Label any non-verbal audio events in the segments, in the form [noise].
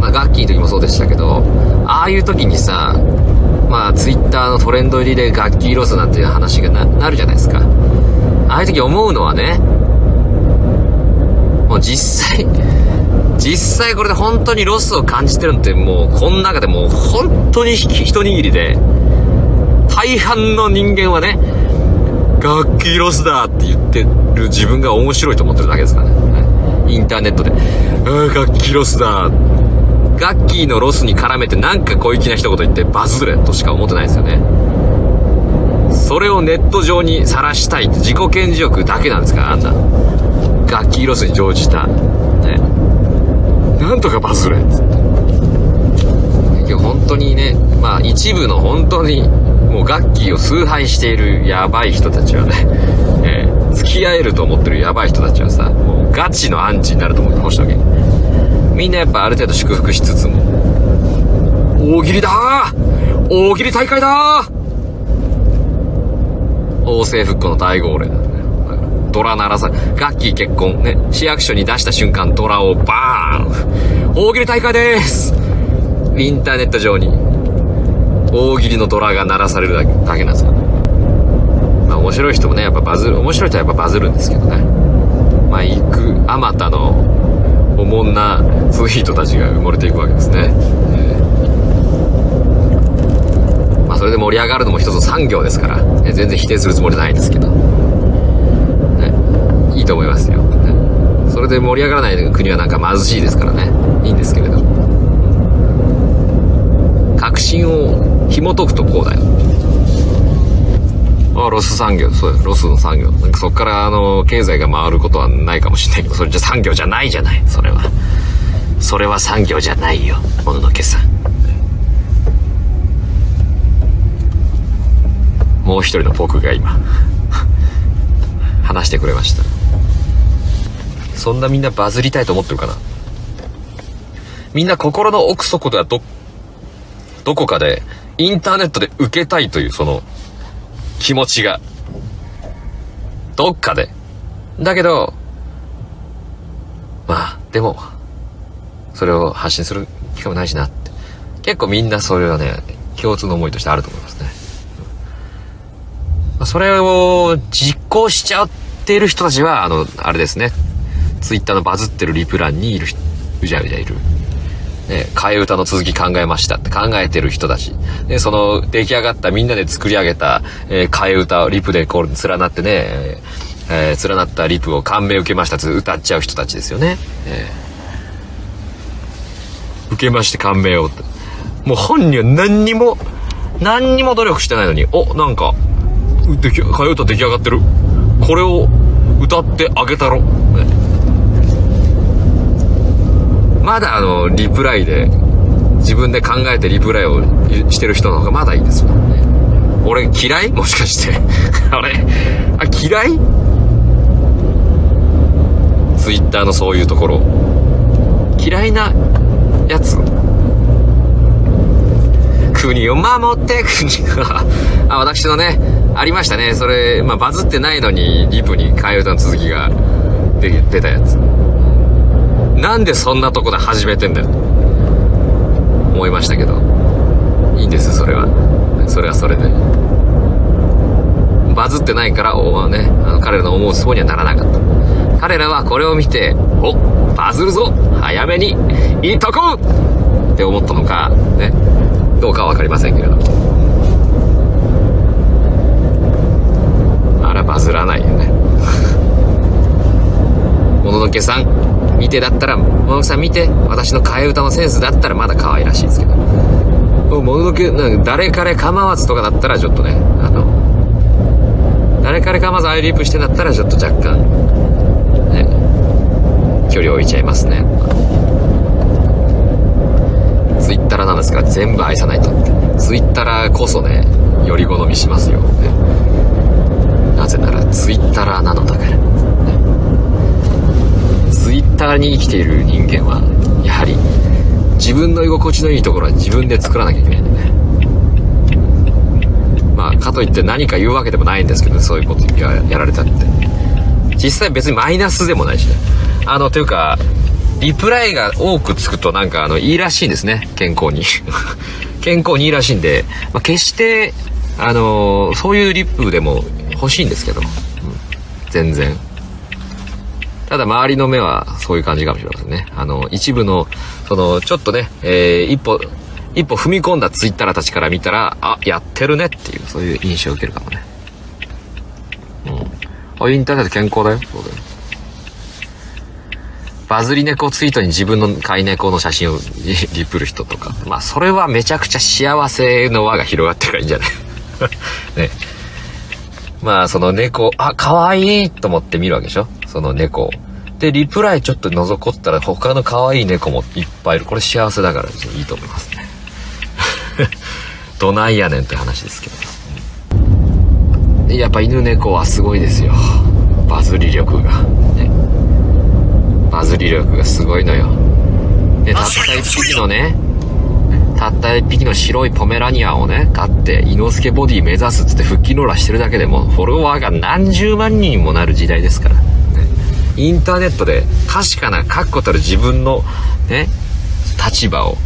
まあ、ガッキーの時もそうでしたけど、ああいう時にさ、まあ、ツイッターのトレンド入りでガッキーロスなんていう話がななるじゃないですか。ああいう時思うのはね、もう実際、実際これで本当にロスを感じてるのってもう、この中でもう本当に一握りで、大半の人間はね、ガッキーロスだって言ってる自分が面白いと思ってるだけですからね。インターネットで、ああ、ガッキーロスだ。ガッキーのロスに絡めてなんか小粋な一言言ってバズれとしか思ってないですよね。それをネット上に晒したいって自己顕示欲だけなんですからあんな。ガッキーロスに乗じた。ね。なんとかバズれっつって。結局本当にね、まあ一部の本当にもうガッキーを崇拝しているやばい人たちはね、えー、付き合えると思ってるやばい人たちはさ、もうガチのアンチになると思ってましたわけ。みんなやっぱある程度祝福しつつも、大喜利だ大喜利大会だー王政復古の大号令だね。ドラ鳴らさ、ガッキー結婚ね、市役所に出した瞬間ドラをバーン大喜利大会ですインターネット上に大喜利のドラが鳴らされるだけだけなんですよ。まあ面白い人もね、やっぱバズる、面白い人はやっぱバズるんですけどね。まあ行く、あまたの、おもんなツイートたちが埋もれていくわけですね。えー、まあそれで盛り上がるのも一つ産業ですから、ね、全然否定するつもりないですけど。ね、いいと思いますよ。ね、それで盛り上がらない国はなんか貧しいですからね。いいんですけれど。核心を紐解くとこうだよ。ロス産業、そう、ロスの産業。なんかそっからあの、経済が回ることはないかもしれないけど、それじゃ産業じゃないじゃない、それは。それは産業じゃないよ、もののけさん。もう一人の僕が今、[laughs] 話してくれました。そんなみんなバズりたいと思ってるかな？みんな心の奥底ではど、どこかでインターネットで受けたいというその気持ちが、どっかで。だけど、まあ、でも、それを発信する機会もないしなって。結構みんなそれはね、共通の思いとしてあると思いますね。それを実行しちゃってる人たちは、あの、あれですね。ツイッターのバズってるリプランにいる、うじゃうじゃいる。ね、替え歌の続き考えましたって考えてる人たち。で、その出来上がったみんなで作り上げた、えー、替え歌をリプでこう連なってね、えー、連なったリプを感銘受けましたって歌っちゃう人たちですよね。えー、受けまして感銘をって。もう本人は何にも、何にも努力してないのに、お、なんか、替え歌出来上がってる。これを歌ってあげたろ。ねまだあの、リプライで、自分で考えてリプライをしてる人の方がまだいいですよね。俺嫌い？もしかして [laughs] あれ？あ、嫌い？ツイッターのそういうところ。嫌いなやつ？国を守って国があ、私のね、ありましたね。それ、まあ、バズってないのに、リプに替え歌の続きが出出たやつ。なんでそんなとこで始めてんだよ。思いましたけど。いいんです、それは。それはそれで。バズってないから、おね、あの彼らの思うツボにはならなかった。彼らはこれを見て、おバズるぞ早めにいっとこうって思ったのか、ね、どうかは分かりませんけれど。あら、バズらないよね。[laughs] もののけさん、見てだったら、ものさん見て、私の替え歌のセンスだったらまだ可愛らしいですけど。もののけ、なんか誰彼構わずとかだったらちょっとね、あの、誰彼構わずアイリープしてだったらちょっと若干、ね、距離を置いちゃいますね。ツイッターなんですから全部愛さないとって。ツイッターこそね、より好みしますよ、ね。なぜならツイッターなのだから。ッターに生きている人間はやはり自分の居心地のいいところは自分で作らなきゃいけないんでねまあかといって何か言うわけでもないんですけどそういうことややられたって実際別にマイナスでもないしねあのというかリプライが多くつくとなんかあの、いいらしいんですね。健康に。[laughs] 健康にいいらしいんで、まあ、決して、あのー、そういうリップでも欲しいんですけど、うん、全然。ただ周りの目はそういう感じかもしれませんね。あの、一部の、その、ちょっとね、えー、一歩、一歩踏み込んだツイッターたちから見たら、あ、やってるねっていう、そういう印象を受けるかもね。うん。あ、インターネット健康だよ。そうだよ。バズり猫ツイートに自分の飼い猫の写真を [laughs] リプる人とか。まあ、それはめちゃくちゃ幸せの輪が広がってるからいいんじゃない？[laughs] ね。まあ、その猫、あ、可愛いと思って見るわけでしょ？その猫。で、リプライちょっと覗こったら他の可愛い猫もいっぱいいる。これ幸せだからいいと思いますね。[laughs] どないやねんって話ですけど。やっぱ犬猫はすごいですよ。バズり力が。ね。バズり力がすごいのよ。で、たった一匹のね、たった一匹の白いポメラニアンをね、飼って、イノスケボディ目指すっつって腹筋ローラーしてるだけでも、フォロワーが何十万人もなる時代ですから。ね、インターネットで確かな確固たる自分の、ね、立場を、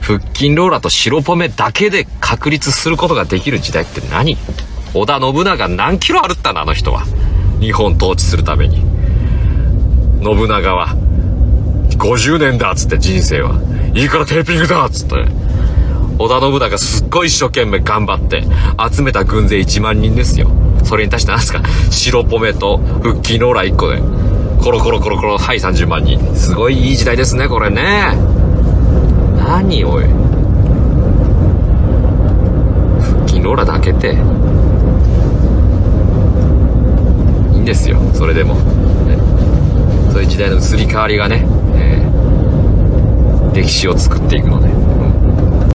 腹筋ローラーと白ポメだけで確立することができる時代って何？織田信長何キロ歩ったのあの人は？日本統治するために。信長は、50年だっつって人生は。いいからテーピングだっつって。織田信長すっごい一生懸命頑張って集めた軍勢1万人ですよ。それに対して何ですか？白ポメと腹筋ローラ1個で。コロコロコロコロ、はい30万人。すごいいい時代ですね、これね。何おい。腹筋ローラだけて。いいんですよ、それでも。ねそういう時代の移り変わりがね、えー、歴史を作っていくので。